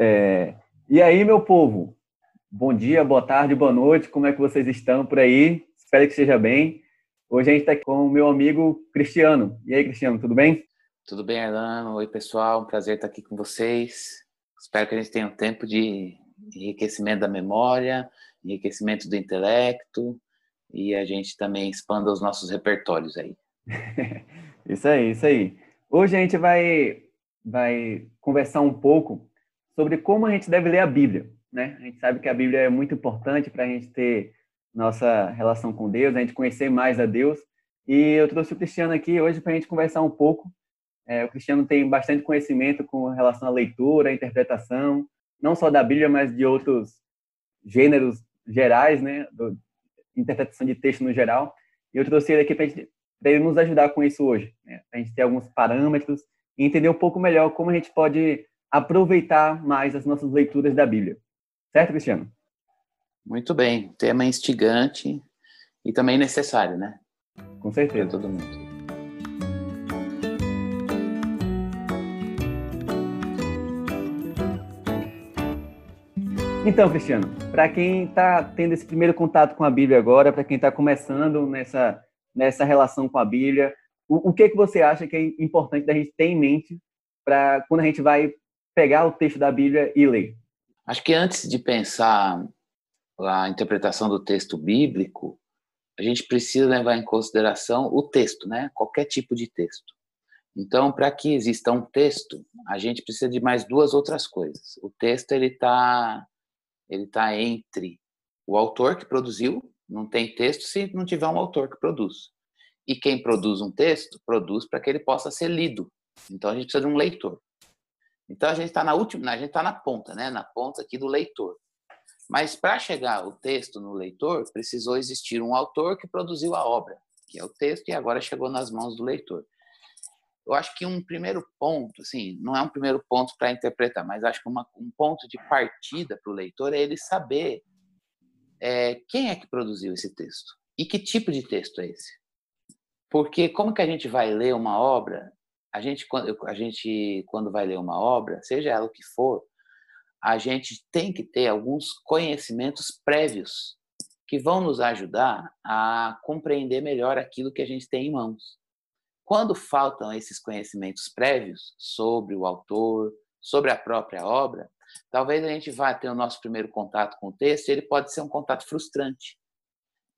É, e aí, meu povo? Bom dia, boa tarde, boa noite. Como é que vocês estão por aí? Espero que esteja bem. Hoje a gente está com o meu amigo Cristiano. E aí, Cristiano, tudo bem? Tudo bem, Arlano? Oi, pessoal. Um prazer estar aqui com vocês. Espero que a gente tenha um tempo de enriquecimento da memória, enriquecimento do intelecto e a gente também expanda os nossos repertórios aí. isso aí, isso aí. Hoje a gente vai, vai conversar um pouco sobre como a gente deve ler a Bíblia. Né? A gente sabe que a Bíblia é muito importante para a gente ter nossa relação com Deus, a gente conhecer mais a Deus. E eu trouxe o Cristiano aqui hoje para a gente conversar um pouco. É, o Cristiano tem bastante conhecimento com relação à leitura, à interpretação, não só da Bíblia, mas de outros gêneros gerais, né? Do, interpretação de texto no geral. E eu trouxe ele aqui para ele nos ajudar com isso hoje, né? para a gente ter alguns parâmetros e entender um pouco melhor como a gente pode aproveitar mais as nossas leituras da Bíblia. Certo, Cristiano? Muito bem. Tema instigante e também necessário, né? Com certeza. Para todo mundo. Então, Cristiano, para quem está tendo esse primeiro contato com a Bíblia agora, para quem está começando nessa, nessa relação com a Bíblia, o, o que, que você acha que é importante da gente ter em mente para quando a gente vai pegar o texto da Bíblia e ler? Acho que antes de pensar a interpretação do texto bíblico, a gente precisa levar em consideração o texto, né? Qualquer tipo de texto. Então, para que exista um texto, a gente precisa de mais duas outras coisas. O texto ele está ele está entre o autor que produziu, não tem texto se não tiver um autor que produz. E quem produz um texto, produz para que ele possa ser lido. Então a gente precisa de um leitor. Então a gente está na última, a gente está na ponta, né? Na ponta aqui do leitor. Mas para chegar o texto no leitor, precisou existir um autor que produziu a obra, que é o texto, e agora chegou nas mãos do leitor eu acho que um primeiro ponto, assim, não é um primeiro ponto para interpretar, mas acho que uma, um ponto de partida para o leitor é ele saber é, quem é que produziu esse texto e que tipo de texto é esse. Porque como que a gente vai ler uma obra? A gente, a gente quando vai ler uma obra, seja ela o que for, a gente tem que ter alguns conhecimentos prévios que vão nos ajudar a compreender melhor aquilo que a gente tem em mãos. Quando faltam esses conhecimentos prévios sobre o autor, sobre a própria obra, talvez a gente vá ter o nosso primeiro contato com o texto e ele pode ser um contato frustrante.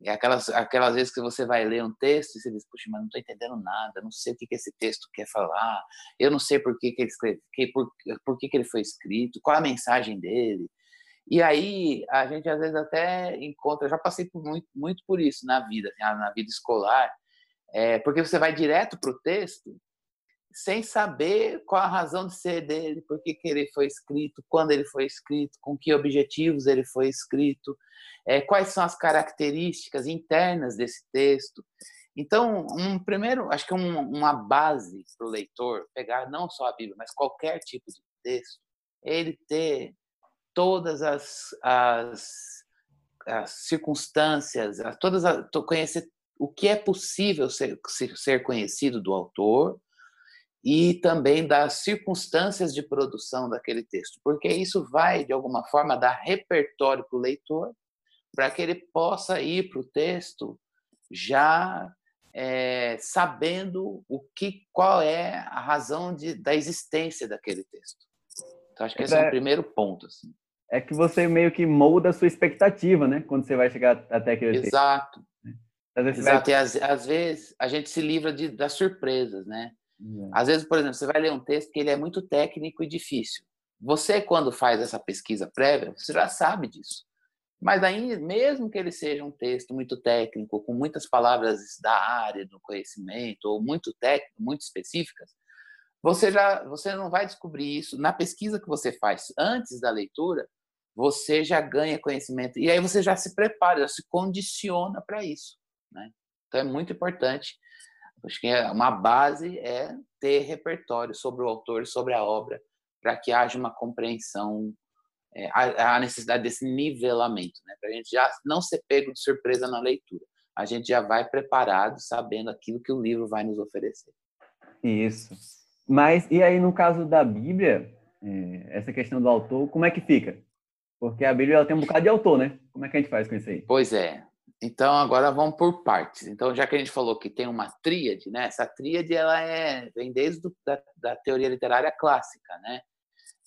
Aquelas, aquelas vezes que você vai ler um texto e você diz, puxa, mas não estou entendendo nada, não sei o que, que esse texto quer falar, eu não sei por que, que ele escreve, que, por, por que, que ele foi escrito, qual a mensagem dele. E aí a gente às vezes até encontra, já passei por muito, muito por isso na vida, assim, na vida escolar, é, porque você vai direto para o texto sem saber qual a razão de ser dele, por que, ele foi escrito, quando ele foi escrito, com que objetivos ele foi escrito, é, quais são as características internas desse texto. Então, um primeiro, acho que um, uma base para o leitor pegar não só a Bíblia, mas qualquer tipo de texto, é ele ter todas as, as, as circunstâncias, todas as, conhecer o que é possível ser, ser conhecido do autor e também das circunstâncias de produção daquele texto, porque isso vai, de alguma forma, dar repertório para o leitor, para que ele possa ir para o texto já é, sabendo o que, qual é a razão de, da existência daquele texto. Então, acho que esse é, é o primeiro ponto. Assim. É que você meio que molda a sua expectativa, né? Quando você vai chegar até aquele Exato. texto. Exato. Às vai... às, às, vezes a gente se livra de, das surpresas, né? Uhum. Às vezes, por exemplo, você vai ler um texto que ele é muito técnico e difícil. Você, quando faz essa pesquisa prévia, você já sabe disso. Mas aí, mesmo que ele seja um texto muito técnico, com muitas palavras da área do conhecimento, ou muito técnico, muito específicas, você já você não vai descobrir isso na pesquisa que você faz antes da leitura, você já ganha conhecimento e aí você já se prepara, já se condiciona para isso. Né? Então é muito importante. Acho que é uma base é ter repertório sobre o autor, sobre a obra, para que haja uma compreensão, é, a, a, necessidade desse nivelamento, né? para a gente já não ser pego de surpresa na leitura. A gente já vai preparado, sabendo aquilo que o livro vai nos oferecer. Isso. Mas, e aí, no caso da Bíblia, é, essa questão do autor, como é que fica? Porque a Bíblia ela tem um bocado de autor, né? Como é que a gente faz com isso aí? Pois é. Então agora vamos por partes. Então já que a gente falou que tem uma tríade, né? Essa tríade ela é vem desde do, da, da, teoria literária clássica, né?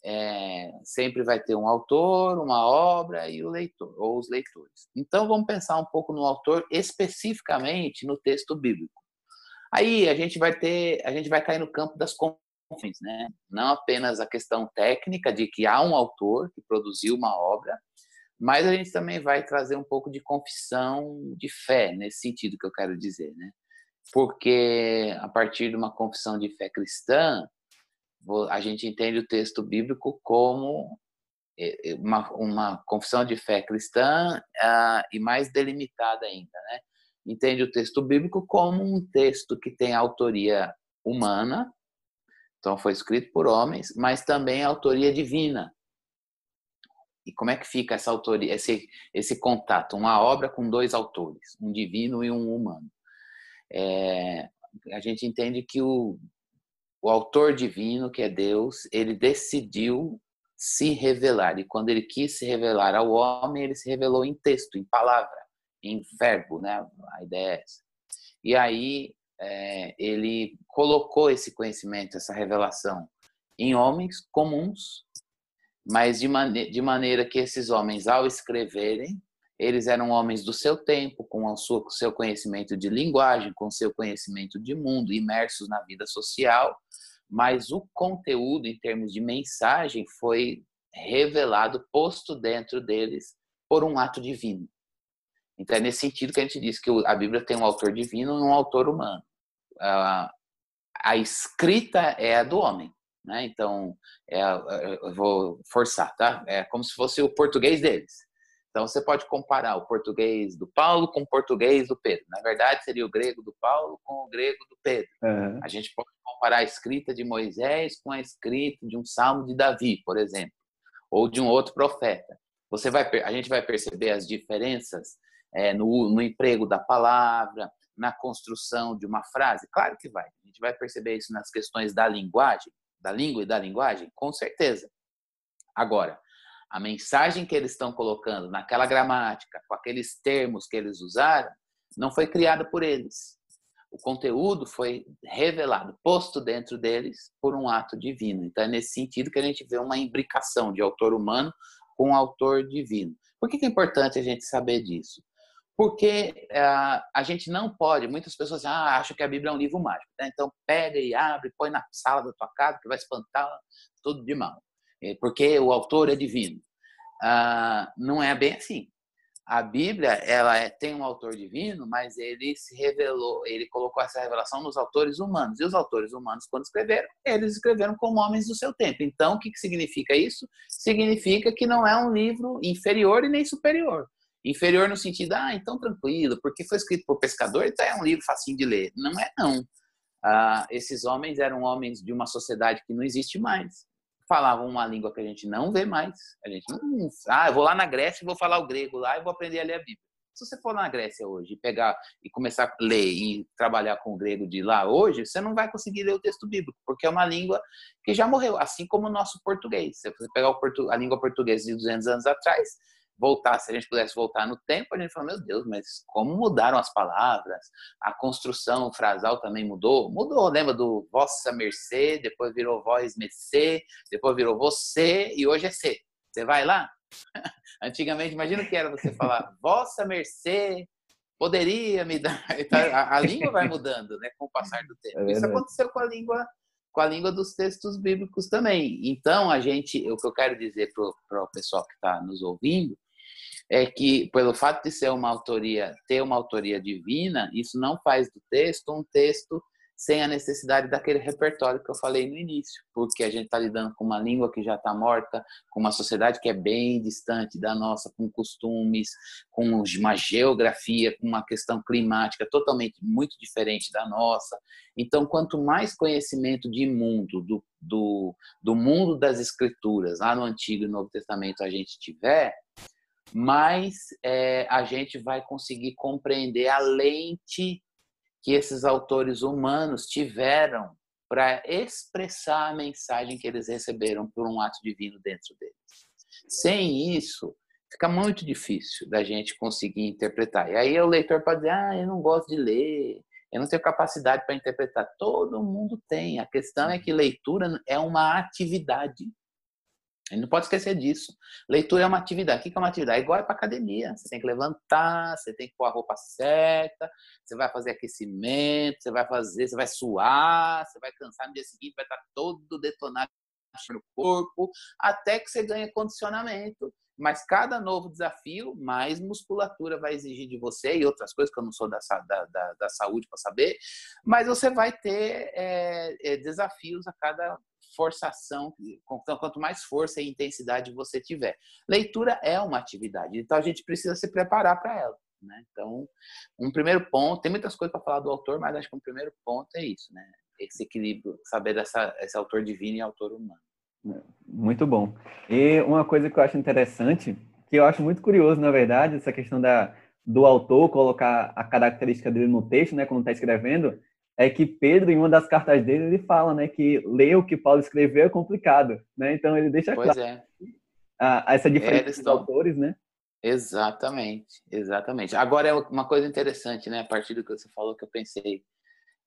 É, sempre vai ter um autor, uma obra e o leitor ou os leitores. Então vamos pensar um pouco no autor especificamente no texto bíblico. Aí a gente vai ter, a gente vai cair no campo das confissões, né? Não apenas a questão técnica de que há um autor que produziu uma obra, mas a gente também vai trazer um pouco de confissão de fé, nesse sentido que eu quero dizer, né? Porque a partir de uma confissão de fé cristã, a gente entende o texto bíblico como é, é, uma, uma confissão de fé cristã uh, e mais delimitada ainda, né? Entende o texto bíblico como um texto que tem autoria humana, então foi escrito por homens, mas também autoria divina. E como é que fica essa autoria, esse, esse contato? Uma obra com dois autores, um divino e um humano. É, a gente entende que o, o autor divino, que é Deus, ele decidiu se revelar. E quando ele quis se revelar ao homem, ele se revelou em texto, em palavra, em verbo, né? A ideia é essa. E aí é, ele colocou esse conhecimento, essa revelação em homens comuns mas de, de maneira que esses homens, ao escreverem, eles eram homens do seu tempo, com o seu conhecimento de linguagem, com o seu conhecimento de mundo, imersos na vida social, mas o conteúdo, em termos de mensagem, foi revelado, posto dentro deles por um ato divino. Então é nesse sentido que a gente diz que a Bíblia tem um autor divino e um autor humano. A escrita é a do homem, né? Então, é, é, eu vou forçar, tá? É como se fosse o português deles. Então, você pode comparar o português do Paulo com o português do Pedro. Na verdade, seria o grego do Paulo com o grego do Pedro. Uhum. A gente pode comparar a escrita de Moisés com a escrita de um salmo de Davi, por exemplo, ou de um outro profeta. Você vai, a gente vai perceber as diferenças é, no, no emprego da palavra, na construção de uma frase? Claro que vai. A gente vai perceber isso nas questões da linguagem da língua e da linguagem? Com certeza. Agora, a mensagem que eles estão colocando naquela gramática, com aqueles termos que eles usaram, não foi criada por eles. O conteúdo foi revelado, posto dentro deles por um ato divino. Então, é nesse sentido que a gente vê uma imbricação de autor humano com autor divino. Por que é importante a gente saber disso? Porque uh, a gente não pode, muitas pessoas ah, acham que a Bíblia é um livro mágico, né? então pega e abre, põe na sala da tua casa que vai espantar tudo de mal, porque o autor é divino. Uh, não é bem assim. A Bíblia ela é, tem um autor divino, mas ele se revelou, ele colocou essa revelação nos autores humanos. E os autores humanos, quando escreveram, eles escreveram como homens do seu tempo. Então, o que, que significa isso? Significa que não é um livro inferior e nem superior Inferior no sentido, ah, então tranquilo, porque foi escrito por pescador, então é um livro facinho de ler. Não é, não. Ah, esses homens eram homens de uma sociedade que não existe mais. Falavam uma língua que a gente não vê mais. A gente não. Ah, eu vou lá na Grécia e vou falar o grego lá e vou aprender a ler a Bíblia. Se você for na Grécia hoje e pegar e começar a ler e trabalhar com o grego de lá hoje, você não vai conseguir ler o texto bíblico, porque é uma língua que já morreu, assim como o nosso português. Se você pegar a língua portuguesa de 200 anos atrás, voltar, se a gente pudesse voltar no tempo, a gente fala, meu Deus, mas como mudaram as palavras? A construção frasal também mudou? Mudou, lembra do vossa mercê, depois virou vós mercê, depois virou você e hoje é C. Você vai lá? Antigamente, imagina o que era você falar vossa mercê, poderia me dar. Então, a, a língua vai mudando, né, com o passar do tempo. É Isso aconteceu com a língua com a língua dos textos bíblicos também. Então, a gente, o que eu quero dizer para o pessoal que está nos ouvindo é que, pelo fato de ser uma autoria, ter uma autoria divina, isso não faz do texto um texto sem a necessidade daquele repertório que eu falei no início, porque a gente está lidando com uma língua que já está morta, com uma sociedade que é bem distante da nossa, com costumes, com uma geografia, com uma questão climática totalmente muito diferente da nossa. Então, quanto mais conhecimento de mundo, do, do, do mundo das escrituras, lá no Antigo e Novo Testamento a gente tiver, mais é, a gente vai conseguir compreender a lente que esses autores humanos tiveram para expressar a mensagem que eles receberam por um ato divino dentro deles. Sem isso, fica muito difícil da gente conseguir interpretar. E aí o leitor pode dizer: ah, eu não gosto de ler, eu não tenho capacidade para interpretar. Todo mundo tem. A questão é que leitura é uma atividade. A gente não pode esquecer disso. Leitura é uma atividade. O que é uma atividade? É igual é para academia. Você tem que levantar, você tem que pôr a roupa certa, você vai fazer aquecimento, você vai fazer, você vai suar, você vai cansar no dia seguinte, vai estar todo detonado no corpo, até que você ganha condicionamento mas cada novo desafio, mais musculatura vai exigir de você e outras coisas que eu não sou da, da, da, da saúde para saber, mas você vai ter é, é, desafios a cada forçação, então, quanto mais força e intensidade você tiver. Leitura é uma atividade, então a gente precisa se preparar para ela. Né? Então, um primeiro ponto, tem muitas coisas para falar do autor, mas acho que um primeiro ponto é isso, né? Esse equilíbrio, saber dessa, esse autor divino e autor humano. Muito bom. E uma coisa que eu acho interessante, que eu acho muito curioso, na verdade, essa questão da, do autor colocar a característica dele no texto, né, quando está escrevendo, é que Pedro, em uma das cartas dele, ele fala, né, que ler o que Paulo escreveu é complicado, né? Então ele deixa pois claro é. a, essa diferença dos estão... autores, né? Exatamente, exatamente. Agora é uma coisa interessante, né? A partir do que você falou que eu pensei,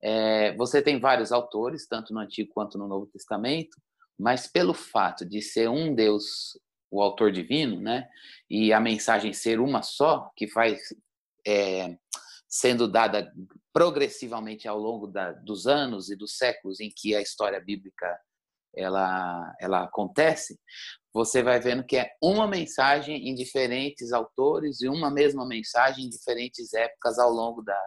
é, você tem vários autores, tanto no Antigo quanto no Novo Testamento, mas pelo fato de ser um Deus, o autor divino, né, e a mensagem ser uma só, que vai é, sendo dada progressivamente ao longo da, dos anos e dos séculos em que a história bíblica ela, ela acontece, você vai vendo que é uma mensagem em diferentes autores e uma mesma mensagem em diferentes épocas ao longo da.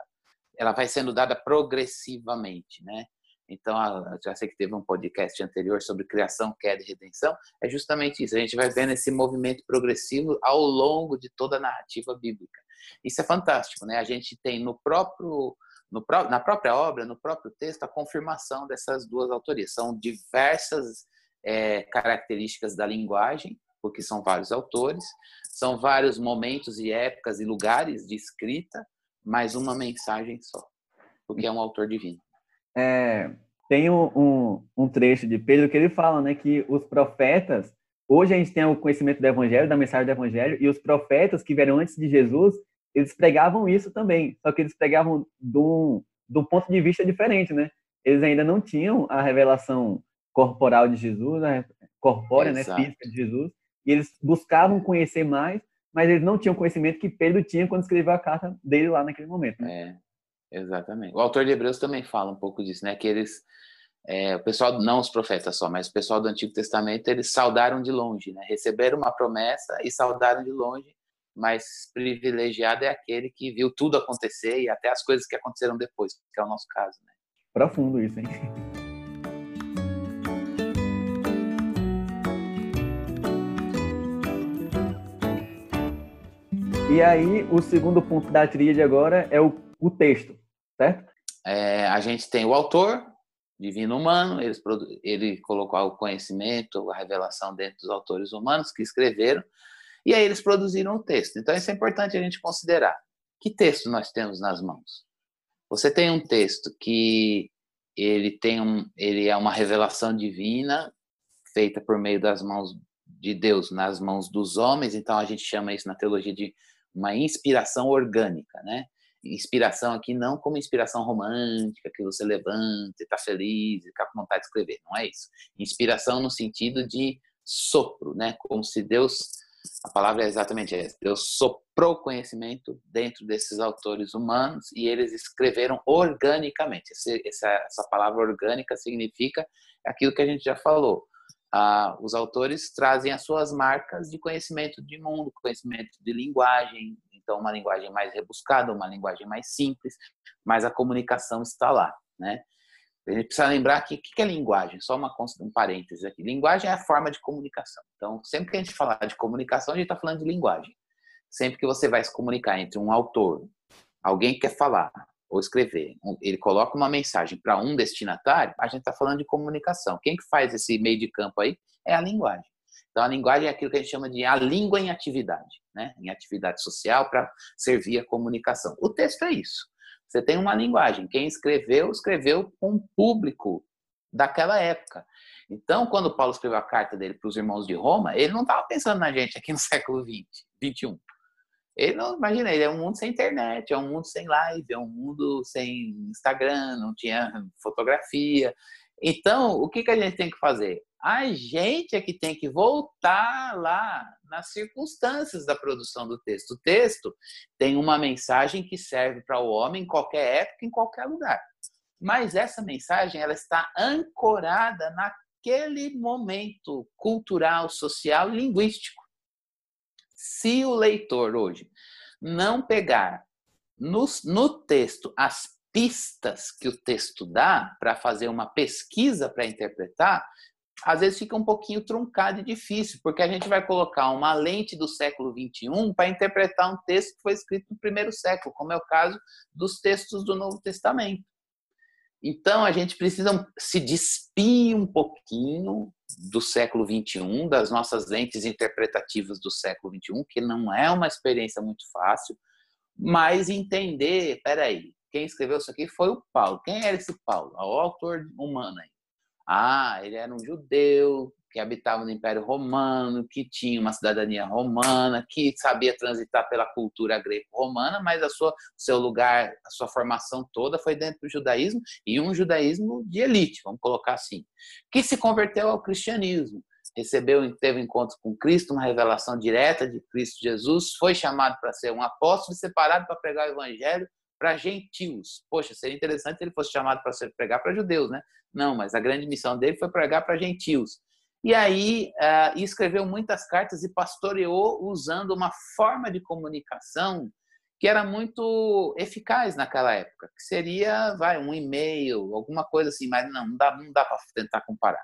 Ela vai sendo dada progressivamente, né? Então, já sei que teve um podcast anterior sobre criação, queda e redenção. É justamente isso. A gente vai vendo esse movimento progressivo ao longo de toda a narrativa bíblica. Isso é fantástico, né? A gente tem no próprio, no, na própria obra, no próprio texto, a confirmação dessas duas autorias. São diversas é, características da linguagem, porque são vários autores, são vários momentos e épocas e lugares de escrita, mas uma mensagem só, porque é um autor divino é, tem um, um, um, trecho de Pedro que ele fala né, que os profetas, hoje a gente tem o conhecimento do evangelho, da mensagem do evangelho, e os profetas que vieram antes de Jesus, eles pregavam isso também, só que eles pregavam de um ponto de vista diferente, né? Eles ainda não tinham a revelação corporal de Jesus, a corpórea, né, física de Jesus, e eles buscavam conhecer mais, mas eles não tinham conhecimento que Pedro tinha quando escreveu a carta dele lá naquele momento. Né? É. Exatamente. O autor de Hebreus também fala um pouco disso, né? Que eles, é, o pessoal, não os profetas só, mas o pessoal do Antigo Testamento, eles saudaram de longe, né? Receberam uma promessa e saudaram de longe, mas privilegiado é aquele que viu tudo acontecer e até as coisas que aconteceram depois, que é o nosso caso, né? Profundo isso, hein? E aí, o segundo ponto da tríade agora é o o texto, certo? É, a gente tem o autor, divino humano, ele, ele colocou o conhecimento, a revelação dentro dos autores humanos que escreveram, e aí eles produziram o texto. Então, isso é importante a gente considerar. Que texto nós temos nas mãos? Você tem um texto que ele tem um, ele é uma revelação divina feita por meio das mãos de Deus nas mãos dos homens, então a gente chama isso na teologia de uma inspiração orgânica, né? inspiração aqui não como inspiração romântica, que você levanta e está feliz e fica com vontade de escrever, não é isso. Inspiração no sentido de sopro, né? Como se Deus, a palavra é exatamente essa, Deus soprou conhecimento dentro desses autores humanos e eles escreveram organicamente. Essa palavra orgânica significa aquilo que a gente já falou. Ah, os autores trazem as suas marcas de conhecimento de mundo, conhecimento de linguagem, então uma linguagem mais rebuscada, uma linguagem mais simples, mas a comunicação está lá, né? A gente precisa lembrar que o que é linguagem? Só uma, um parênteses aqui. Linguagem é a forma de comunicação. Então, sempre que a gente falar de comunicação, a gente está falando de linguagem. Sempre que você vai se comunicar entre um autor, alguém que quer falar ou escrever, ele coloca uma mensagem para um destinatário, a gente está falando de comunicação. Quem que faz esse meio de campo aí é a linguagem. Então, a linguagem é aquilo que a gente chama de a língua em atividade, né? em atividade social para servir a comunicação. O texto é isso. Você tem uma linguagem. Quem escreveu, escreveu com um público daquela época. Então, quando Paulo escreveu a carta dele para os irmãos de Roma, ele não estava pensando na gente aqui no século 20, 21. Ele não, imagina, ele é um mundo sem internet, é um mundo sem live, é um mundo sem Instagram, não tinha fotografia. Então, o que, que a gente tem que fazer? A gente é que tem que voltar lá nas circunstâncias da produção do texto. O texto tem uma mensagem que serve para o homem em qualquer época, em qualquer lugar. Mas essa mensagem ela está ancorada naquele momento cultural, social, linguístico. Se o leitor hoje não pegar no, no texto as pistas que o texto dá para fazer uma pesquisa para interpretar, às vezes fica um pouquinho truncado e difícil, porque a gente vai colocar uma lente do século XXI para interpretar um texto que foi escrito no primeiro século, como é o caso dos textos do Novo Testamento. Então, a gente precisa se despir um pouquinho do século XXI, das nossas lentes interpretativas do século XXI, que não é uma experiência muito fácil, mas entender, peraí, quem escreveu isso aqui foi o Paulo. Quem era esse Paulo? O autor humano aí. Ah, ele era um judeu que habitava no Império Romano, que tinha uma cidadania romana, que sabia transitar pela cultura greco-romana, mas a sua seu lugar, a sua formação toda foi dentro do judaísmo e um judaísmo de elite, vamos colocar assim, que se converteu ao cristianismo, recebeu teve encontro com Cristo, uma revelação direta de Cristo Jesus, foi chamado para ser um apóstolo, separado para pregar o evangelho para gentios. Poxa, seria interessante se ele fosse chamado para pregar para judeus, né? Não, mas a grande missão dele foi pregar para gentios. E aí uh, escreveu muitas cartas e pastoreou usando uma forma de comunicação que era muito eficaz naquela época, que seria, vai, um e-mail, alguma coisa assim, mas não, não dá, não dá para tentar comparar.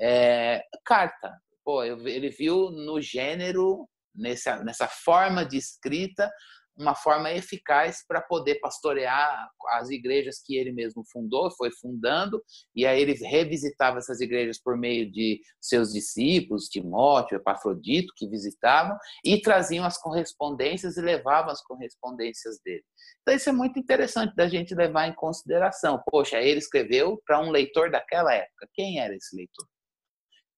É, carta, pô, ele viu no gênero, nessa, nessa forma de escrita, uma forma eficaz para poder pastorear as igrejas que ele mesmo fundou, foi fundando, e aí ele revisitava essas igrejas por meio de seus discípulos, Timóteo, Epafrodito, que visitavam, e traziam as correspondências e levavam as correspondências dele. Então isso é muito interessante da gente levar em consideração. Poxa, ele escreveu para um leitor daquela época. Quem era esse leitor?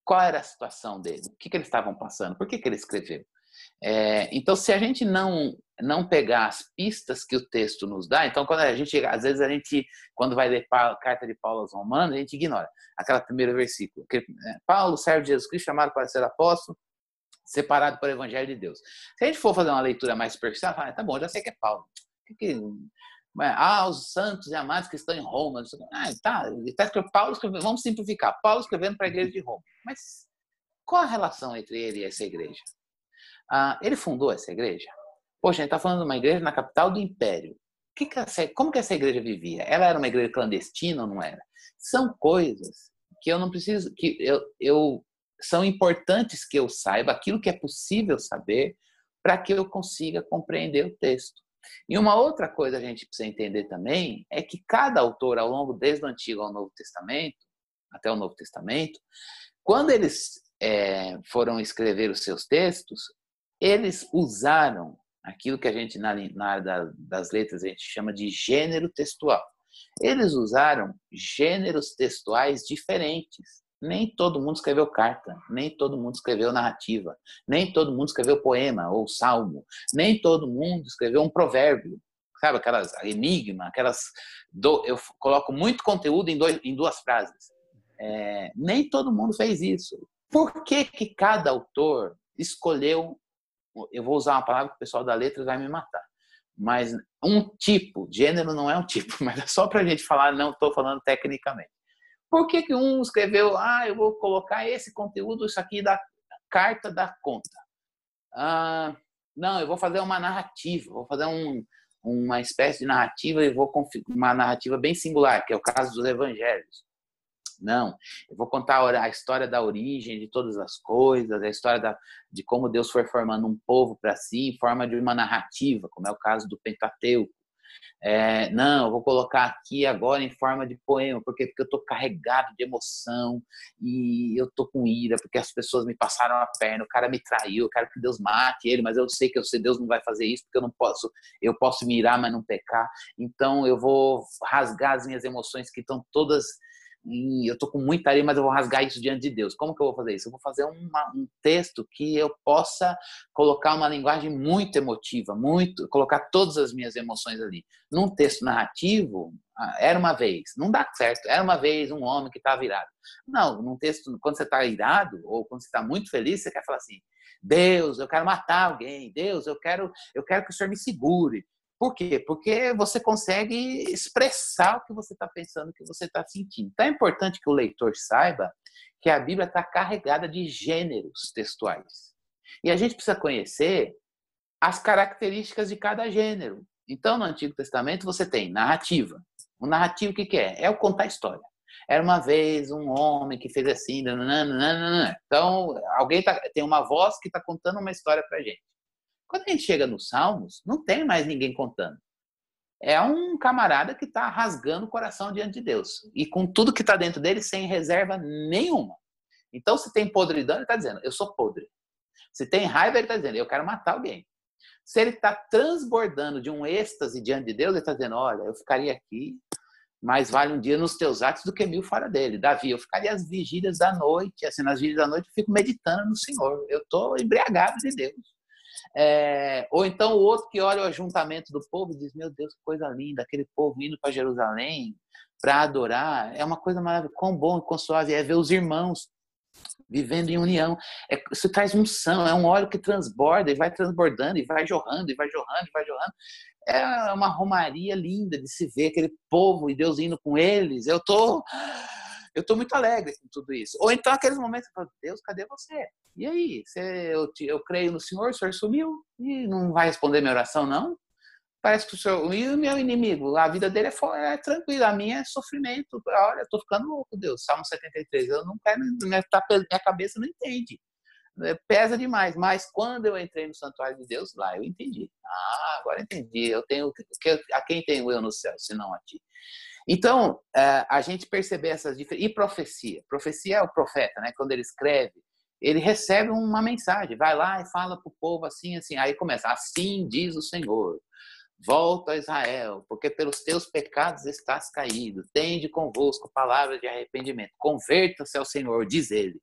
Qual era a situação dele? O que, que eles estavam passando? Por que, que ele escreveu? É, então, se a gente não não pegar as pistas que o texto nos dá, então quando a gente às vezes a gente quando vai ler a carta de Paulo aos Romanos a gente ignora aquela primeiro versículo que é, Paulo servo de Jesus Cristo chamado para ser apóstolo separado para o Evangelho de Deus. Se a gente for fazer uma leitura mais superficial, fala, tá bom, já sei que é Paulo. Que que, ah, os santos e amados que estão em Roma. Ah, tá, escrevendo, Paulo escrevendo, vamos simplificar, Paulo escrevendo para a igreja de Roma. Mas qual a relação entre ele e essa igreja? Ah, ele fundou essa igreja? Poxa, a gente está falando de uma igreja na capital do império. Que que essa, como que essa igreja vivia? Ela era uma igreja clandestina ou não era? São coisas que eu não preciso, que eu, eu são importantes que eu saiba aquilo que é possível saber para que eu consiga compreender o texto. E uma outra coisa a gente precisa entender também é que cada autor, ao longo desde o Antigo ao Novo Testamento, até o Novo Testamento, quando eles é, foram escrever os seus textos, eles usaram aquilo que a gente, na, na área das letras, a gente chama de gênero textual. Eles usaram gêneros textuais diferentes. Nem todo mundo escreveu carta, nem todo mundo escreveu narrativa, nem todo mundo escreveu poema ou salmo, nem todo mundo escreveu um provérbio, sabe? Aquelas enigma, aquelas. Do, eu coloco muito conteúdo em, dois, em duas frases. É, nem todo mundo fez isso. Por que, que cada autor escolheu eu vou usar uma palavra que o pessoal da letra vai me matar. Mas um tipo, gênero não é um tipo, mas é só para a gente falar, não estou falando tecnicamente. Por que, que um escreveu, ah, eu vou colocar esse conteúdo, isso aqui da carta da conta? Ah, não, eu vou fazer uma narrativa, vou fazer um, uma espécie de narrativa e vou uma narrativa bem singular, que é o caso dos evangelhos. Não, eu vou contar a história da origem de todas as coisas, a história da, de como Deus foi formando um povo para si em forma de uma narrativa, como é o caso do Pentateuco. É, não, eu vou colocar aqui agora em forma de poema, porque, porque eu estou carregado de emoção e eu estou com ira, porque as pessoas me passaram a perna, o cara me traiu, eu quero que Deus mate ele, mas eu sei que eu sei Deus não vai fazer isso, porque eu não posso, eu posso mirar, mas não pecar. Então eu vou rasgar as minhas emoções que estão todas eu estou com muita areia, mas eu vou rasgar isso diante de Deus. Como que eu vou fazer isso? Eu vou fazer uma, um texto que eu possa colocar uma linguagem muito emotiva, muito, colocar todas as minhas emoções ali. Num texto narrativo, ah, era uma vez, não dá certo. Era uma vez um homem que estava irado. Não, num texto, quando você está irado ou quando você está muito feliz, você quer falar assim: Deus, eu quero matar alguém. Deus, eu quero, eu quero que o Senhor me segure. Por quê? Porque você consegue expressar o que você está pensando, o que você está sentindo. Então é importante que o leitor saiba que a Bíblia está carregada de gêneros textuais. E a gente precisa conhecer as características de cada gênero. Então, no Antigo Testamento, você tem narrativa. O narrativo, o que, que é? É o contar história. Era uma vez um homem que fez assim. Nananana. Então, alguém tá, tem uma voz que está contando uma história para gente. Quando a gente chega nos Salmos, não tem mais ninguém contando. É um camarada que está rasgando o coração diante de Deus. E com tudo que está dentro dele, sem reserva nenhuma. Então, se tem podridão, ele está dizendo, eu sou podre. Se tem raiva, ele está dizendo, eu quero matar alguém. Se ele está transbordando de um êxtase diante de Deus, ele está dizendo, olha, eu ficaria aqui, mais vale um dia nos teus atos do que mil fora dele. Davi, eu ficaria às vigílias da noite, assim, nas vigílias da noite eu fico meditando no Senhor. Eu estou embriagado de Deus. É, ou então o outro que olha o ajuntamento do povo e diz: Meu Deus, que coisa linda, aquele povo indo para Jerusalém para adorar. É uma coisa maravilhosa. Quão bom e quão suave é ver os irmãos vivendo em união. É, isso traz unção, é um óleo que transborda e vai transbordando, e vai jorrando, e vai jorrando, e vai jorrando. É uma romaria linda de se ver aquele povo e Deus indo com eles. Eu tô eu estou muito alegre com tudo isso. Ou então aqueles momentos, Deus, cadê você? E aí? Você, eu, eu creio no Senhor, o Senhor sumiu e não vai responder minha oração, não? Parece que o Senhor. E o meu inimigo? A vida dele é, é tranquila, a minha é sofrimento. Olha, eu estou ficando louco, Deus. Salmo 73. Eu não quero. Minha, tá, minha cabeça não entende. É, pesa demais. Mas quando eu entrei no santuário de Deus, lá eu entendi. Ah, agora entendi. Eu tenho. A quem tenho eu no céu, se não a ti? Então, é, a gente perceber essas diferenças. E profecia? Profecia é o profeta, né? Quando ele escreve, ele recebe uma mensagem, vai lá e fala para o povo assim, assim. Aí começa: Assim diz o Senhor, volta a Israel, porque pelos teus pecados estás caído. Tende convosco palavras de arrependimento. Converta-se ao Senhor, diz ele.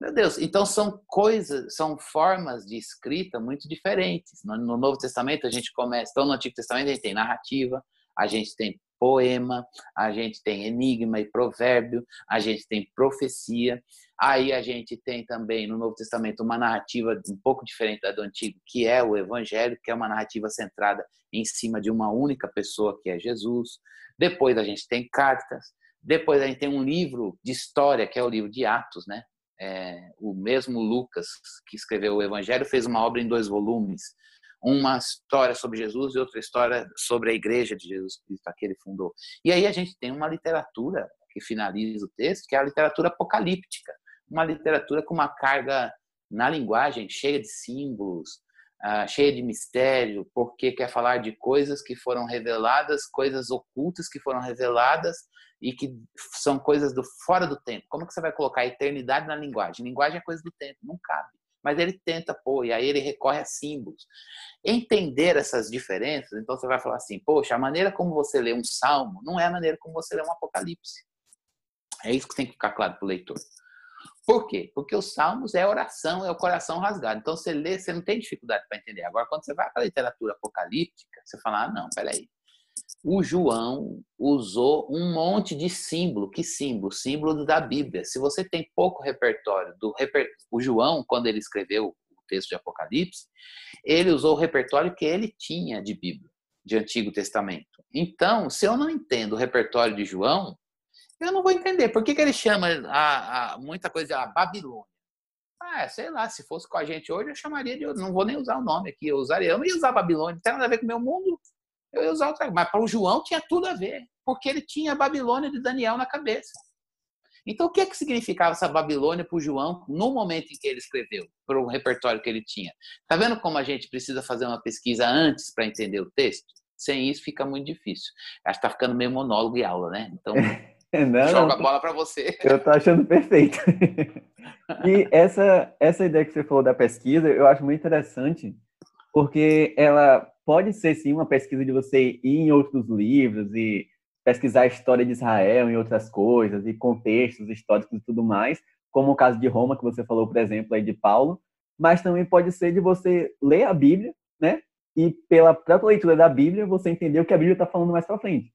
Meu Deus, então são coisas, são formas de escrita muito diferentes. No, Novo Testamento a gente começa, então no Antigo Testamento a gente tem narrativa, a gente tem poema, a gente tem enigma e provérbio, a gente tem profecia. Aí a gente tem também no Novo Testamento uma narrativa um pouco diferente da do Antigo, que é o Evangelho, que é uma narrativa centrada em cima de uma única pessoa, que é Jesus. Depois a gente tem cartas. Depois a gente tem um livro de história, que é o livro de Atos, né? É, o mesmo Lucas, que escreveu o Evangelho, fez uma obra em dois volumes, uma história sobre Jesus e outra história sobre a igreja de Jesus Cristo, que ele fundou. E aí a gente tem uma literatura que finaliza o texto, que é a literatura apocalíptica, uma literatura com uma carga na linguagem cheia de símbolos, uh, cheia de mistério, porque quer falar de coisas que foram reveladas, coisas ocultas que foram reveladas e que são coisas do fora do tempo. Como que você vai colocar a eternidade na linguagem? Linguagem é coisa do tempo, não cabe mas ele tenta pôr, e aí ele recorre a símbolos. Entender essas diferenças, então você vai falar assim, poxa, a maneira como você lê um salmo não é a maneira como você lê um apocalipse. É isso que tem que ficar claro para o leitor. Por quê? Porque os salmos é oração, é o coração rasgado. Então você lê, você não tem dificuldade para entender. Agora, quando você vai para a literatura apocalíptica, você fala, ah, não, peraí o João usou um monte de símbolo. Que símbolo? Símbolo da Bíblia. Se você tem pouco repertório do reper... o João, quando ele escreveu o texto de Apocalipse, ele usou o repertório que ele tinha de Bíblia, de Antigo Testamento. Então, se eu não entendo o repertório de João, eu não vou entender. Por que, que ele chama a, a muita coisa de a Babilônia? Ah, sei lá, se fosse com a gente hoje, eu chamaria de. Não vou nem usar o nome aqui, eu usaria. Eu não ia usar Babilônia, não tem nada a ver com o meu mundo eu ia usar. Mas para o João tinha tudo a ver, porque ele tinha a Babilônia de Daniel na cabeça. Então, o que, é que significava essa Babilônia para o João no momento em que ele escreveu, para o repertório que ele tinha? Está vendo como a gente precisa fazer uma pesquisa antes para entender o texto? Sem isso fica muito difícil. Acho que está ficando meio monólogo e aula, né? Então, não, joga a bola para você. Eu estou achando perfeito. e essa, essa ideia que você falou da pesquisa, eu acho muito interessante, porque ela pode ser sim uma pesquisa de você ir em outros livros e pesquisar a história de Israel e outras coisas, e contextos históricos e tudo mais, como o caso de Roma, que você falou, por exemplo, aí de Paulo, mas também pode ser de você ler a Bíblia, né? E pela própria leitura da Bíblia, você entender o que a Bíblia está falando mais para frente.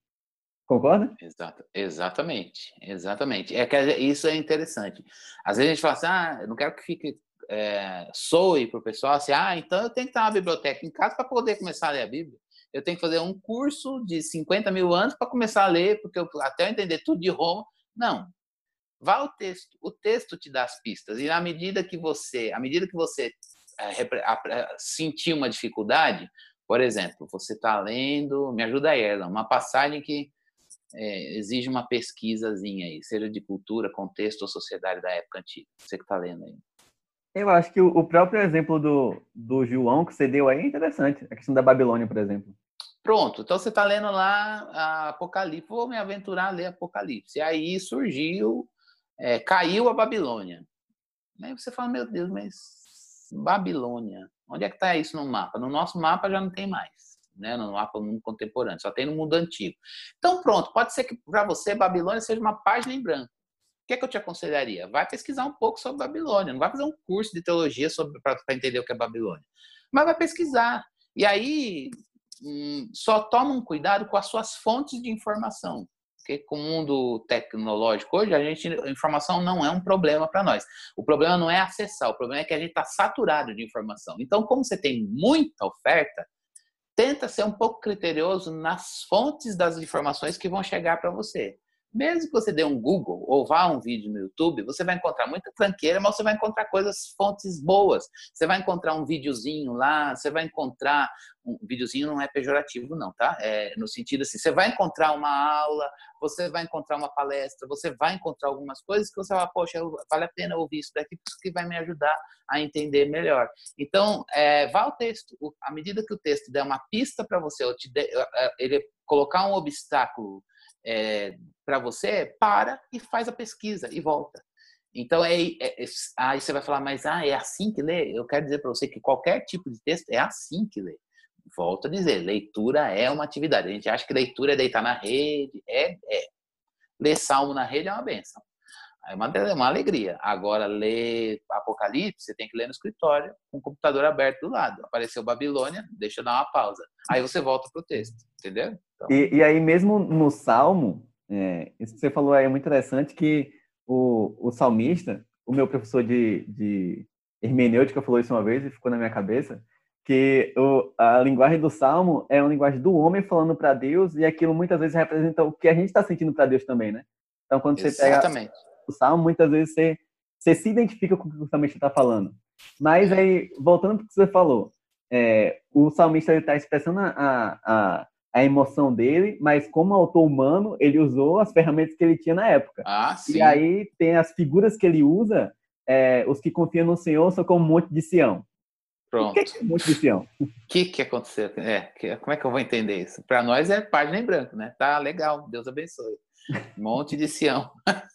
Concorda? Exato, exatamente, exatamente. É que isso é interessante. Às vezes a gente fala assim, ah, eu não quero que fique é, soe para o pessoal assim, ah, então eu tenho que estar na biblioteca em casa para poder começar a ler a Bíblia. Eu tenho que fazer um curso de 50 mil anos para começar a ler, porque eu, até eu entender tudo de Roma. Não. Vá ao texto. O texto te dá as pistas. E à medida que você, à medida que você é, sentir uma dificuldade, por exemplo, você está lendo, me ajuda aí, Erlan, uma passagem que é, exige uma pesquisazinha aí, seja de cultura, contexto ou sociedade da época antiga. Você que está lendo aí. Eu acho que o próprio exemplo do, do João que você deu aí é interessante, a questão da Babilônia, por exemplo. Pronto, então você está lendo lá Apocalipse, vou me aventurar a ler Apocalipse. E aí surgiu, é, caiu a Babilônia. Aí você fala, meu Deus, mas Babilônia, onde é que está isso no mapa? No nosso mapa já não tem mais, né? no mapa do mundo contemporâneo, só tem no mundo antigo. Então pronto, pode ser que para você Babilônia seja uma página em branco. O que, é que eu te aconselharia? Vai pesquisar um pouco sobre Babilônia. Não vai fazer um curso de teologia para entender o que é Babilônia. Mas vai pesquisar. E aí, hum, só toma um cuidado com as suas fontes de informação. Porque com o mundo tecnológico hoje, a gente, a informação não é um problema para nós. O problema não é acessar, o problema é que a gente está saturado de informação. Então, como você tem muita oferta, tenta ser um pouco criterioso nas fontes das informações que vão chegar para você. Mesmo que você dê um Google ou vá a um vídeo no YouTube, você vai encontrar muita tranqueira, mas você vai encontrar coisas, fontes boas. Você vai encontrar um videozinho lá, você vai encontrar. Um videozinho não é pejorativo, não, tá? É no sentido assim, você vai encontrar uma aula, você vai encontrar uma palestra, você vai encontrar algumas coisas que você vai, poxa, vale a pena ouvir isso daqui, porque que vai me ajudar a entender melhor. Então, é, vá ao texto. À medida que o texto der uma pista para você, te de, ele colocar um obstáculo é, para você, para e faz a pesquisa e volta. Então, é, é, é, aí você vai falar, mas ah, é assim que lê? Eu quero dizer para você que qualquer tipo de texto é assim que lê. Volto a dizer, leitura é uma atividade. A gente acha que leitura é deitar na rede. É, é. Ler salmo na rede é uma benção. É uma, é uma alegria. Agora, ler Apocalipse, você tem que ler no escritório, com o computador aberto do lado. Apareceu Babilônia, deixa eu dar uma pausa. Aí você volta para o texto, entendeu? Então... E, e, aí, mesmo no Salmo, é, isso que você falou aí é muito interessante, que o, o salmista, o meu professor de, de hermenêutica falou isso uma vez e ficou na minha cabeça, que o, a linguagem do Salmo é uma linguagem do homem falando para Deus e aquilo muitas vezes representa o que a gente está sentindo para Deus também, né? Então, quando você Exatamente. pega o salmo, muitas vezes você, você se identifica com o que o salmista está falando. Mas aí, voltando para o que você falou, é, o salmista está expressando a, a, a emoção dele, mas como autor humano, ele usou as ferramentas que ele tinha na época. Ah, sim. E aí tem as figuras que ele usa, é, os que confiam no Senhor são como um monte de Sião. Pronto. O que é, monte de Sião? O que, que aconteceu? É, que, como é que eu vou entender isso? Para nós é página em branco, né? Tá legal, Deus abençoe. Monte de Sião.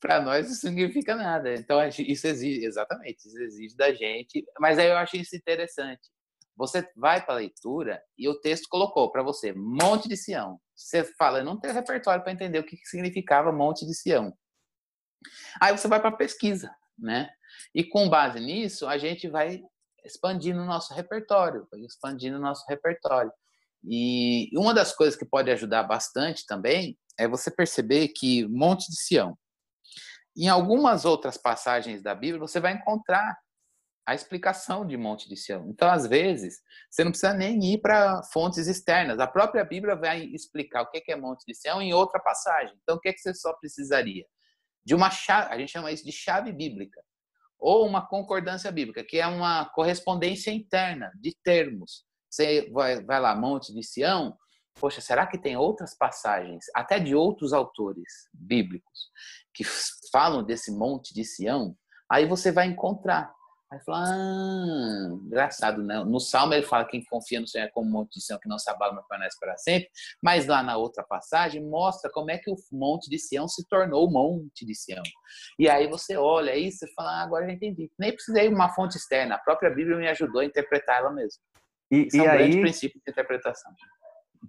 para nós isso não significa nada. Então, isso exige, exatamente, isso exige da gente. Mas aí eu acho isso interessante. Você vai para a leitura e o texto colocou para você Monte de Sião. Você fala, eu não tenho repertório para entender o que significava Monte de Sião. Aí você vai para a pesquisa, né? E com base nisso, a gente vai expandindo o nosso repertório, expandindo o nosso repertório. E uma das coisas que pode ajudar bastante também é você perceber que Monte de Sião, em algumas outras passagens da Bíblia, você vai encontrar a explicação de Monte de Sião. Então, às vezes, você não precisa nem ir para fontes externas. A própria Bíblia vai explicar o que é Monte de Sião em outra passagem. Então, o que, é que você só precisaria? De uma chave, a gente chama isso de chave bíblica, ou uma concordância bíblica, que é uma correspondência interna de termos. Você vai, vai lá, Monte de Sião, poxa, será que tem outras passagens, até de outros autores bíblicos, que falam desse monte de Sião? Aí você vai encontrar. Aí fala, ah, engraçado, né? No Salmo ele fala quem confia no Senhor é como monte de Sião que não se abala, não permanece para sempre. Mas lá na outra passagem mostra como é que o monte de Sião se tornou o monte de Sião. E aí você olha isso e fala, ah, agora já entendi. Nem precisei de uma fonte externa, a própria Bíblia me ajudou a interpretar ela mesmo. E, Esse e é um aí, grande princípio de interpretação.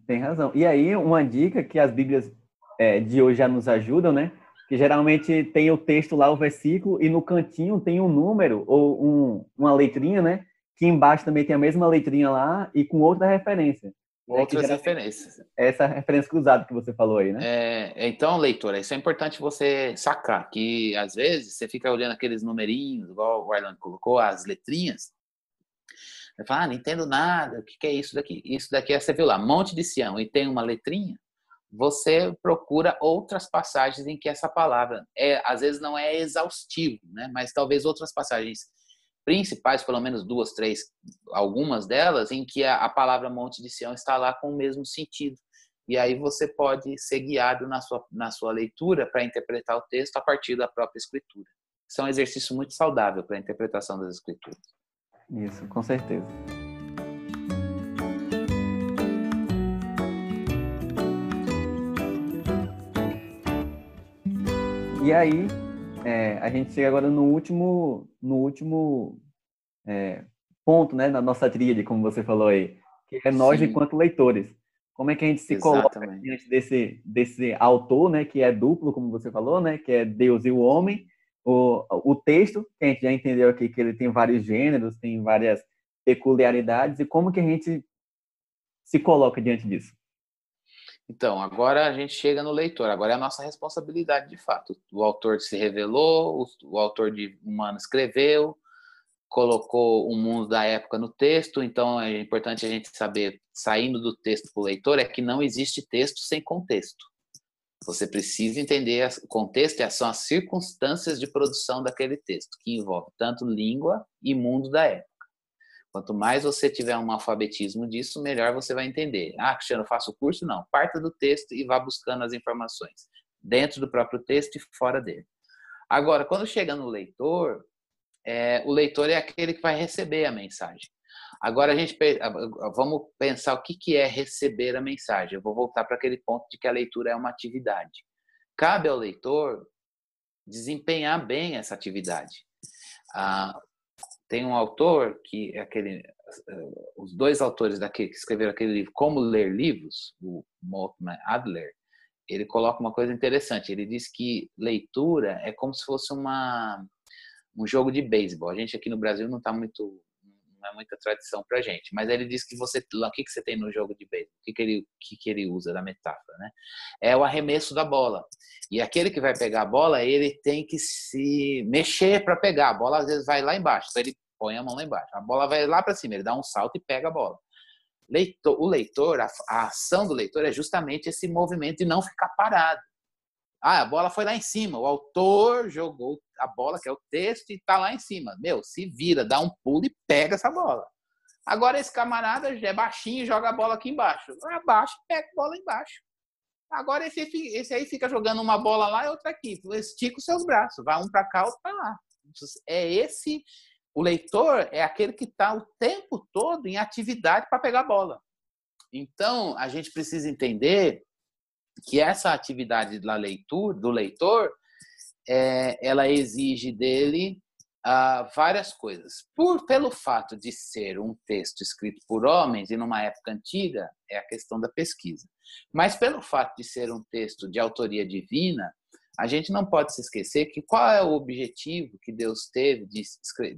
Tem razão. E aí, uma dica que as Bíblias é, de hoje já nos ajudam, né? Que geralmente tem o texto lá, o versículo, e no cantinho tem um número ou um, uma letrinha, né? Que embaixo também tem a mesma letrinha lá e com outra referência. Né, Outras referências. Essa referência cruzada que você falou aí, né? É, então, leitor, isso é importante você sacar, que às vezes você fica olhando aqueles numerinhos, igual o Arlan colocou, as letrinhas, você fala, ah, não entendo nada, o que, é isso daqui? Isso daqui é, você viu lá, Monte de Sião, e tem uma letrinha, você procura outras passagens em que essa palavra, é, às vezes não é exaustivo, né? mas talvez outras passagens principais, pelo menos duas, três, algumas delas, em que a, a palavra Monte de Sião está lá com o mesmo sentido. E aí você pode ser guiado na sua, na sua leitura para interpretar o texto a partir da própria escritura. Isso é um exercício muito saudável para a interpretação das escrituras. Isso, com certeza. E aí, é, a gente chega agora no último, no último é, ponto, né, na nossa tríade, como você falou aí, que é nós Sim. enquanto leitores. Como é que a gente se Exatamente. coloca diante desse, desse autor, né, que é duplo, como você falou, né, que é Deus e o homem, o, o texto, que a gente já entendeu aqui que ele tem vários gêneros, tem várias peculiaridades, e como que a gente se coloca diante disso? Então, agora a gente chega no leitor, agora é a nossa responsabilidade de fato. O autor se revelou, o, o autor de Humano escreveu, colocou o mundo da época no texto, então é importante a gente saber, saindo do texto para o leitor, é que não existe texto sem contexto. Você precisa entender o contexto são as circunstâncias de produção daquele texto, que envolve tanto língua e mundo da época. Quanto mais você tiver um alfabetismo disso, melhor você vai entender. Ah, Cristiano, faço o curso? Não. Parta do texto e vá buscando as informações, dentro do próprio texto e fora dele. Agora, quando chega no leitor, é, o leitor é aquele que vai receber a mensagem. Agora a gente vamos pensar o que, que é receber a mensagem. Eu vou voltar para aquele ponto de que a leitura é uma atividade. Cabe ao leitor desempenhar bem essa atividade. Ah, tem um autor que é aquele, eh, os dois autores daquele que escreveram aquele livro Como Ler Livros, o Malcolm Adler, ele coloca uma coisa interessante. Ele diz que leitura é como se fosse uma um jogo de beisebol. A gente aqui no Brasil não está muito não é muita tradição para gente, mas ele diz que você o que que você tem no jogo de beisebol? O que que ele que que ele usa da metáfora, né? É o arremesso da bola. E aquele que vai pegar a bola, ele tem que se mexer para pegar. A bola às vezes vai lá embaixo, então ele põe a mão lá embaixo. A bola vai lá para cima, ele dá um salto e pega a bola. Leitor, o leitor, a, a ação do leitor é justamente esse movimento de não ficar parado. Ah, a bola foi lá em cima. O autor jogou a bola, que é o texto, e está lá em cima. Meu, se vira, dá um pulo e pega essa bola. Agora esse camarada é baixinho e joga a bola aqui embaixo. Abaixa e pega a bola embaixo. Agora esse, esse aí fica jogando uma bola lá e outra aqui. Estica os seus braços. Vai um para cá, outro para lá. É esse. O leitor é aquele que está o tempo todo em atividade para pegar a bola. Então, a gente precisa entender que essa atividade da leitura, do leitor, é, ela exige dele ah, várias coisas. Por pelo fato de ser um texto escrito por homens e numa época antiga, é a questão da pesquisa. Mas pelo fato de ser um texto de autoria divina, a gente não pode se esquecer que qual é o objetivo que Deus teve de,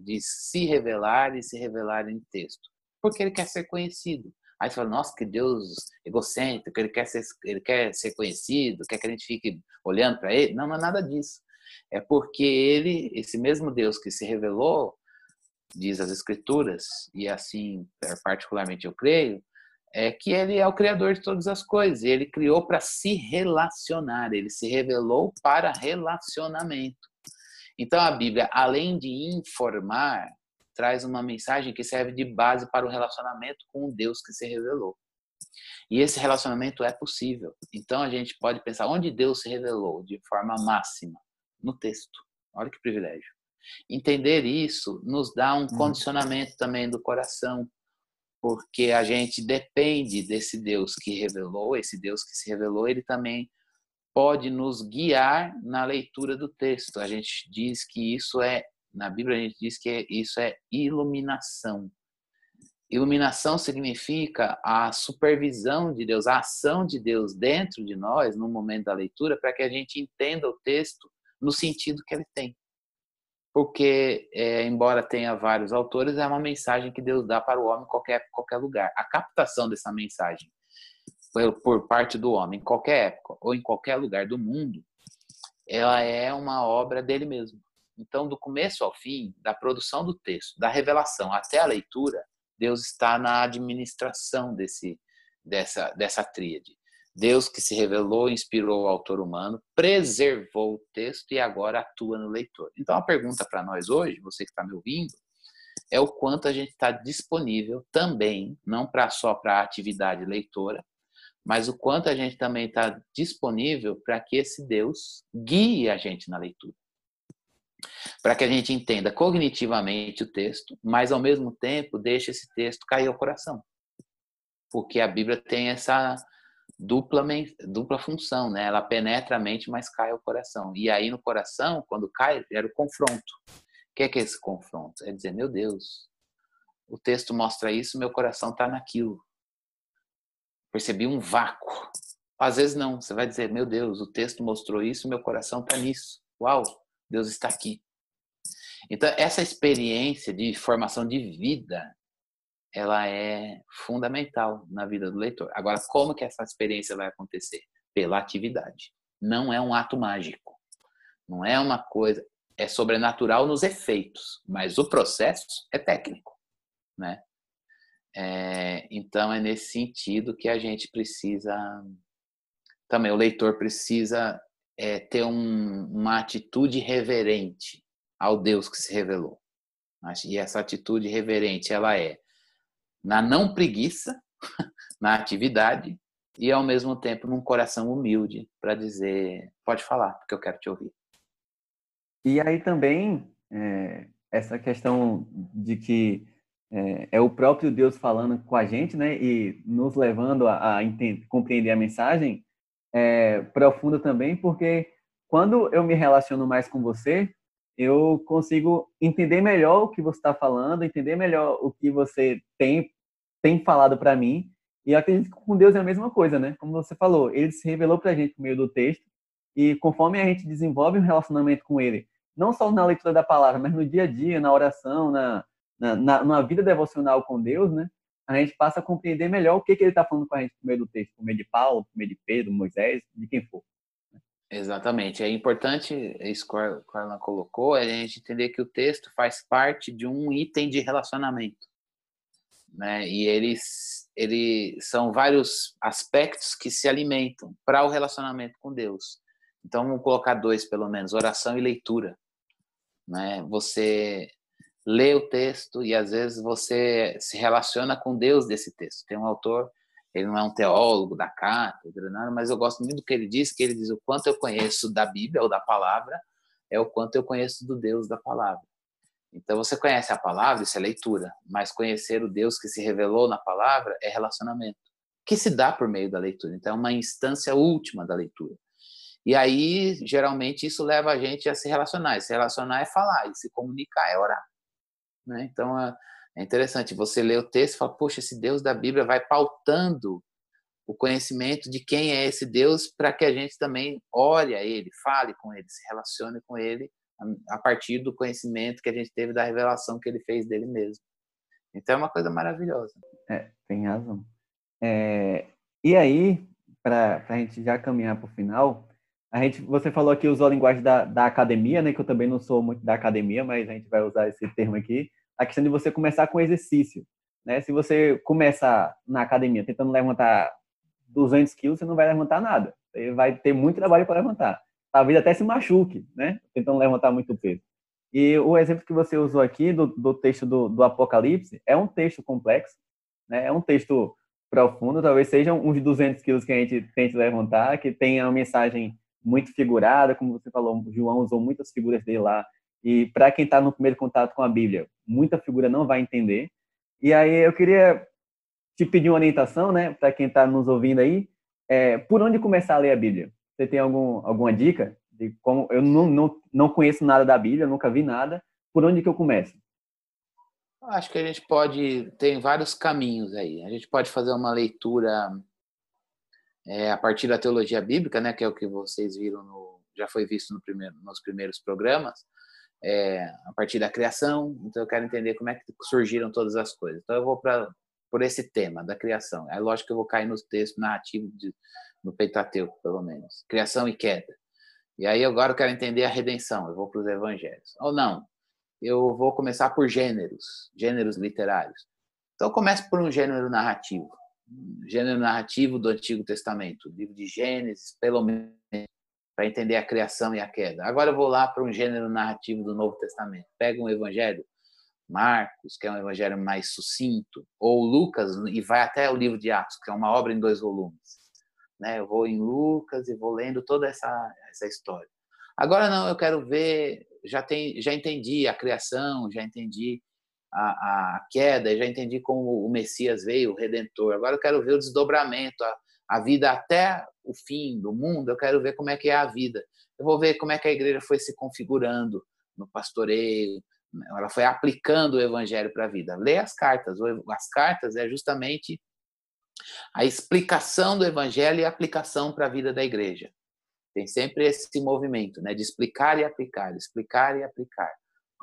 de se revelar e se revelar em texto? Porque ele quer ser conhecido. Aí você fala, nossa, que Deus egocêntrico, ele quer ser, ele quer ser conhecido, quer que a gente fique olhando para ele. Não, não é nada disso. É porque ele, esse mesmo Deus que se revelou, diz as Escrituras, e assim, particularmente eu creio, é que ele é o criador de todas as coisas. Ele criou para se relacionar, ele se revelou para relacionamento. Então a Bíblia, além de informar, traz uma mensagem que serve de base para o relacionamento com o Deus que se revelou. E esse relacionamento é possível. Então a gente pode pensar onde Deus se revelou de forma máxima no texto. Olha que privilégio. Entender isso nos dá um uhum. condicionamento também do coração, porque a gente depende desse Deus que revelou, esse Deus que se revelou, ele também pode nos guiar na leitura do texto. A gente diz que isso é, na Bíblia a gente diz que isso é iluminação. Iluminação significa a supervisão de Deus, a ação de Deus dentro de nós no momento da leitura, para que a gente entenda o texto no sentido que ele tem. Porque, é, embora tenha vários autores, é uma mensagem que Deus dá para o homem em qualquer, qualquer lugar. A captação dessa mensagem por parte do homem, em qualquer época ou em qualquer lugar do mundo, ela é uma obra dele mesmo. Então, do começo ao fim, da produção do texto, da revelação até a leitura, Deus está na administração desse, dessa, dessa tríade. Deus que se revelou, inspirou o autor humano, preservou o texto e agora atua no leitor. Então, a pergunta para nós hoje, você que está me ouvindo, é o quanto a gente está disponível também, não pra, só para a atividade leitora, mas o quanto a gente também está disponível para que esse Deus guie a gente na leitura para que a gente entenda cognitivamente o texto, mas ao mesmo tempo deixe esse texto cair ao coração. Porque a Bíblia tem essa dupla, dupla função, né? Ela penetra a mente, mas cai ao coração. E aí no coração, quando cai, era o confronto. O que é, que é esse confronto? É dizer, meu Deus, o texto mostra isso, meu coração está naquilo. Percebi um vácuo. Às vezes não, você vai dizer, meu Deus, o texto mostrou isso, meu coração está nisso. Uau, Deus está aqui. Então, essa experiência de formação de vida, ela é fundamental na vida do leitor. Agora, como que essa experiência vai acontecer? Pela atividade. Não é um ato mágico. Não é uma coisa, é sobrenatural nos efeitos, mas o processo é técnico, né? É, então é nesse sentido que a gente precisa também o leitor precisa é, ter um, uma atitude reverente ao Deus que se revelou. E essa atitude reverente, ela é na não preguiça, na atividade e ao mesmo tempo num coração humilde para dizer, pode falar, porque eu quero te ouvir. E aí também é, essa questão de que é, é, o próprio Deus falando com a gente, né, e nos levando a, a entender, compreender a mensagem, é, profunda também, porque quando eu me relaciono mais com você, eu consigo entender melhor o que você está falando, entender melhor o que você tem, tem falado para mim. E acredito que com Deus é a mesma coisa, né? Como você falou, ele se revelou para a gente por meio do texto, e conforme a gente desenvolve um relacionamento com ele, não só na leitura da palavra, mas no dia a dia, na oração, na, na, na vida devocional com Deus, né? A gente passa a compreender melhor o que, que ele está falando com a gente por meio do texto, por meio de Paulo, por meio de Pedro, Moisés, de quem for. Exatamente. É importante, isso que Carla colocou, é a gente entender que o texto faz parte de um item de relacionamento. Né? E eles, eles são vários aspectos que se alimentam para o relacionamento com Deus. Então, vamos colocar dois, pelo menos, oração e leitura. Né? Você lê o texto e às vezes você se relaciona com Deus desse texto. Tem um autor, ele não é um teólogo da cátedra, mas eu gosto muito do que ele diz, que ele diz o quanto eu conheço da Bíblia ou da palavra é o quanto eu conheço do Deus da palavra. Então você conhece a palavra, isso é leitura, mas conhecer o Deus que se revelou na palavra é relacionamento, que se dá por meio da leitura. Então é uma instância última da leitura. E aí, geralmente, isso leva a gente a se relacionar. E se relacionar é falar, e se comunicar é orar. Né? Então é, é interessante você ler o texto e falar, poxa, esse Deus da Bíblia vai pautando o conhecimento de quem é esse Deus para que a gente também ore a Ele, fale com Ele, se relacione com Ele a partir do conhecimento que a gente teve da revelação que Ele fez dele mesmo. Então é uma coisa maravilhosa. É, tem razão. É, e aí, para a gente já caminhar para o final, a gente, você falou aqui, usou a linguagem da, da academia, né? Que eu também não sou muito da academia, mas a gente vai usar esse termo aqui. A questão de você começar com exercício, né? Se você começar na academia tentando levantar 200 quilos, você não vai levantar nada. Você vai ter muito trabalho para levantar. Talvez até se machuque, né? Tentando levantar muito peso. E o exemplo que você usou aqui do, do texto do, do Apocalipse é um texto complexo, né? É um texto profundo, talvez sejam uns 200 quilos que a gente tente levantar, que tenha uma mensagem muito figurada, como você falou, João usou muitas figuras dele lá. E para quem está no primeiro contato com a Bíblia, muita figura não vai entender. E aí eu queria te pedir uma orientação, né, para quem está nos ouvindo aí, é, por onde começar a ler a Bíblia? Você tem algum, alguma dica de como eu não, não, não conheço nada da Bíblia, nunca vi nada, por onde que eu começo? Acho que a gente pode, tem vários caminhos aí. A gente pode fazer uma leitura é, a partir da teologia bíblica, né, que é o que vocês viram, no, já foi visto no primeiro, nos primeiros programas, é, a partir da criação. Então, eu quero entender como é que surgiram todas as coisas. Então, eu vou para por esse tema da criação. É lógico que eu vou cair nos textos narrativos de, no Pentateuco, pelo menos. Criação e queda. E aí, agora eu quero entender a redenção. Eu vou para os evangelhos. Ou não, eu vou começar por gêneros, gêneros literários. Então, eu começo por um gênero narrativo. Gênero narrativo do Antigo Testamento, livro de Gênesis, pelo menos, para entender a criação e a queda. Agora eu vou lá para um gênero narrativo do Novo Testamento. Pega um evangelho, Marcos, que é um evangelho mais sucinto, ou Lucas, e vai até o livro de Atos, que é uma obra em dois volumes. Né? Eu vou em Lucas e vou lendo toda essa, essa história. Agora não, eu quero ver, já, tem, já entendi a criação, já entendi a, a queda, já entendi como o Messias veio, o Redentor. Agora eu quero ver o desdobramento, a, a vida até o fim do mundo, eu quero ver como é que é a vida. Eu vou ver como é que a igreja foi se configurando no pastoreio, ela foi aplicando o evangelho para a vida. Lê as cartas. As cartas é justamente a explicação do evangelho e a aplicação para a vida da igreja. Tem sempre esse movimento, né, de explicar e aplicar, explicar e aplicar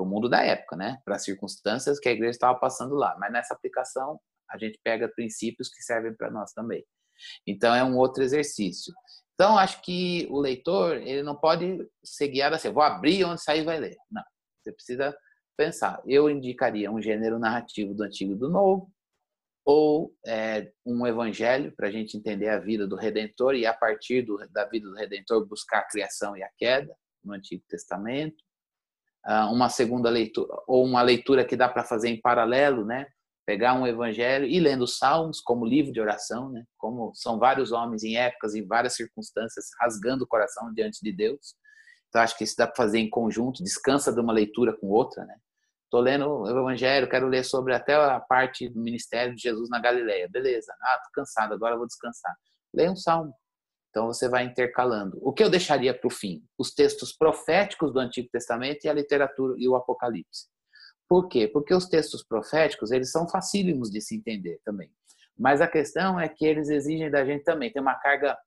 para o mundo da época, né, para as circunstâncias que a igreja estava passando lá. Mas nessa aplicação a gente pega princípios que servem para nós também. Então é um outro exercício. Então acho que o leitor ele não pode ser guiado assim, vou abrir onde sair vai ler. Não, você precisa pensar. Eu indicaria um gênero narrativo do Antigo e do Novo, ou é, um evangelho para a gente entender a vida do Redentor e a partir do, da vida do Redentor buscar a criação e a queda no Antigo Testamento. Uh, uma segunda leitura ou uma leitura que dá para fazer em paralelo, né? Pegar um evangelho e lendo os Salmos como livro de oração, né? Como são vários homens em épocas e várias circunstâncias rasgando o coração diante de Deus. Então acho que isso dá para fazer em conjunto, descansa de uma leitura com outra, né? Estou lendo o Evangelho, quero ler sobre até a parte do ministério de Jesus na Galileia. Beleza. Ah, tô cansado, agora vou descansar. Leia um salmo. Então você vai intercalando. O que eu deixaria para o fim? Os textos proféticos do Antigo Testamento e a literatura e o Apocalipse. Por quê? Porque os textos proféticos, eles são facílimos de se entender também. Mas a questão é que eles exigem da gente também. Tem uma carga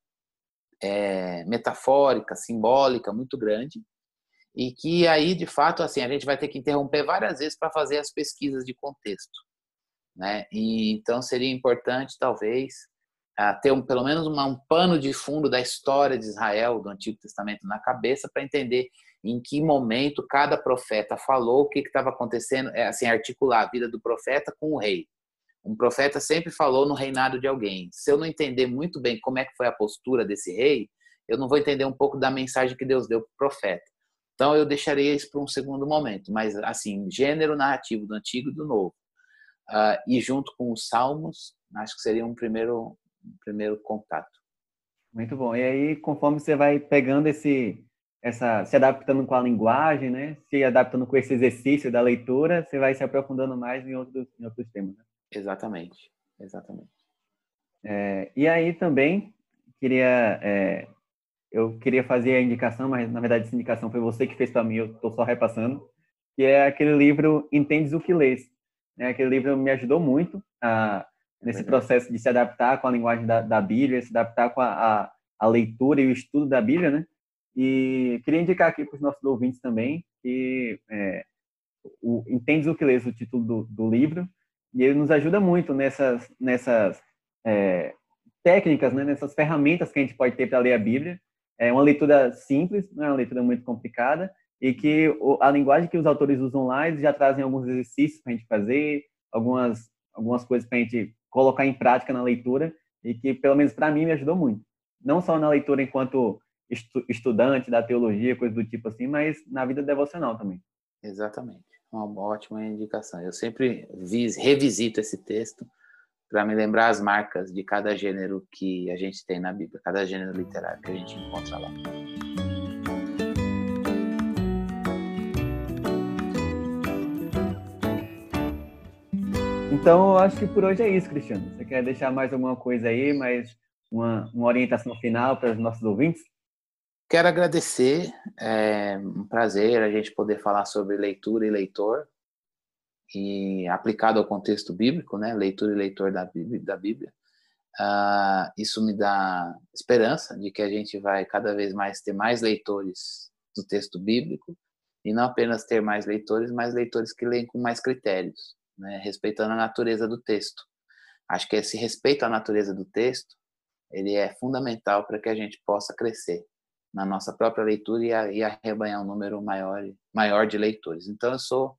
é, metafórica, simbólica muito grande e que aí, de fato, assim, a gente vai ter que interromper várias vezes para fazer as pesquisas de contexto, né? E então seria importante, talvez, ter um, pelo menos uma, um pano de fundo da história de Israel, do Antigo Testamento na cabeça, para entender em que momento cada profeta falou, o que estava acontecendo, é, assim, articular a vida do profeta com o rei. Um profeta sempre falou no reinado de alguém. Se eu não entender muito bem como é que foi a postura desse rei, eu não vou entender um pouco da mensagem que Deus deu para o profeta. Então eu deixaria isso para um segundo momento, mas assim, gênero narrativo do antigo e do novo. Uh, e junto com os salmos, acho que seria um primeiro, primeiro contato. Muito bom. E aí, conforme você vai pegando esse, essa, se adaptando com a linguagem, né? Se adaptando com esse exercício da leitura, você vai se aprofundando mais em outros, em outros temas. Né? Exatamente, exatamente. É, e aí também queria é, eu queria fazer a indicação, mas na verdade essa indicação foi você que fez para mim, eu estou só repassando, que é aquele livro Entendes o que lês. Né? Aquele livro me ajudou muito a, nesse processo de se adaptar com a linguagem da, da Bíblia, se adaptar com a, a, a, leitura e o estudo da Bíblia, né? E queria indicar aqui para os nossos ouvintes também que é, o Entendes o que lês, o título do, do livro, e ele nos ajuda muito nessas, nessas é, técnicas, né? nessas ferramentas que a gente pode ter para ler a Bíblia, é uma leitura simples, não é uma leitura muito complicada, e que a linguagem que os autores usam lá, eles já trazem alguns exercícios para a gente fazer, algumas, algumas coisas para a gente colocar em prática na leitura, e que, pelo menos para mim, me ajudou muito. Não só na leitura enquanto estu estudante da teologia, coisa do tipo assim, mas na vida devocional também. Exatamente. Uma ótima indicação. Eu sempre revisito esse texto para me lembrar as marcas de cada gênero que a gente tem na Bíblia, cada gênero literário que a gente encontra lá. Então, eu acho que por hoje é isso, Cristiano. Você quer deixar mais alguma coisa aí, mais uma, uma orientação final para os nossos ouvintes? Quero agradecer, é um prazer a gente poder falar sobre leitura e leitor. e aplicado ao contexto bíblico, né, leitura e leitor da Bíblia, da Bíblia uh, isso me dá esperança de que a gente vai cada vez mais ter mais leitores do texto bíblico e não apenas ter mais leitores, mas leitores que leem com mais critérios, né, respeitando a natureza do texto. Acho que esse respeito à natureza do texto ele é fundamental para que a gente possa crescer na nossa própria leitura e, a, e arrebanhar um número maior, maior de leitores. Então, eu sou,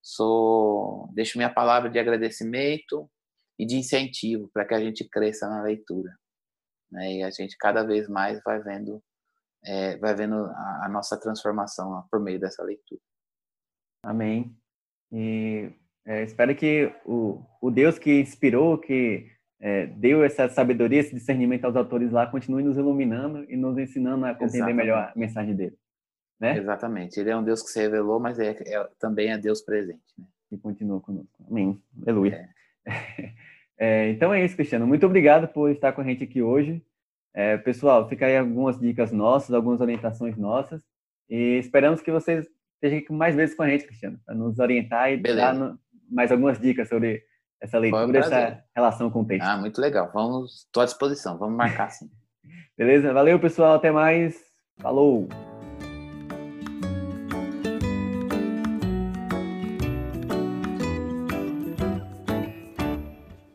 sou, deixo minha palavra de agradecimento e de incentivo para que a gente cresça na leitura. Né? E a gente cada vez mais vai vendo, é, vai vendo a, a nossa transformação por meio dessa leitura. Amém. E é, espero que o, o Deus que inspirou, que é, deu essa sabedoria, esse discernimento aos autores lá, continue nos iluminando e nos ensinando a compreender Exatamente. melhor a mensagem dele. Né? Exatamente. Ele é um Deus que se revelou, mas é, é também é Deus presente. Né? E continua conosco. Amém. Aleluia. É. é, então é isso, Cristiano. Muito obrigado por estar com a gente aqui hoje. É, pessoal, fica aí algumas dicas nossas, algumas orientações nossas. E esperamos que vocês estejam aqui mais vezes com a gente, Cristiano, para nos orientar e Beleza. dar no, mais algumas dicas sobre essa leitura, essa relação com o texto. Ah, muito legal. Vamos, estou à disposição. Vamos marcar sim. Beleza? Valeu, pessoal. Até mais. Falou!